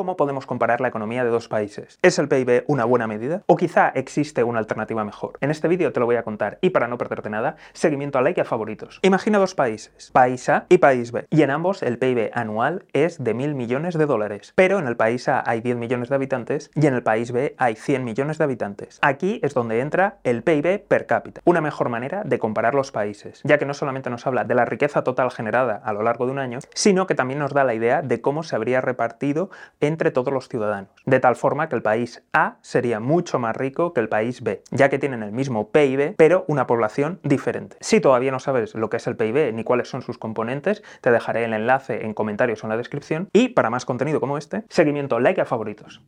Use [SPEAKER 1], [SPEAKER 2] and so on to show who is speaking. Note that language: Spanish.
[SPEAKER 1] ¿Cómo podemos comparar la economía de dos países? ¿Es el PIB una buena medida? ¿O quizá existe una alternativa mejor? En este vídeo te lo voy a contar y para no perderte nada, seguimiento a like y a favoritos. Imagina dos países, país A y país B, y en ambos el PIB anual es de mil millones de dólares, pero en el país A hay 10 millones de habitantes y en el país B hay 100 millones de habitantes. Aquí es donde entra el PIB per cápita, una mejor manera de comparar los países, ya que no solamente nos habla de la riqueza total generada a lo largo de un año, sino que también nos da la idea de cómo se habría repartido entre todos los ciudadanos, de tal forma que el país A sería mucho más rico que el país B, ya que tienen el mismo PIB, pero una población diferente. Si todavía no sabes lo que es el PIB ni cuáles son sus componentes, te dejaré el enlace en comentarios o en la descripción. Y para más contenido como este, seguimiento, like a favoritos.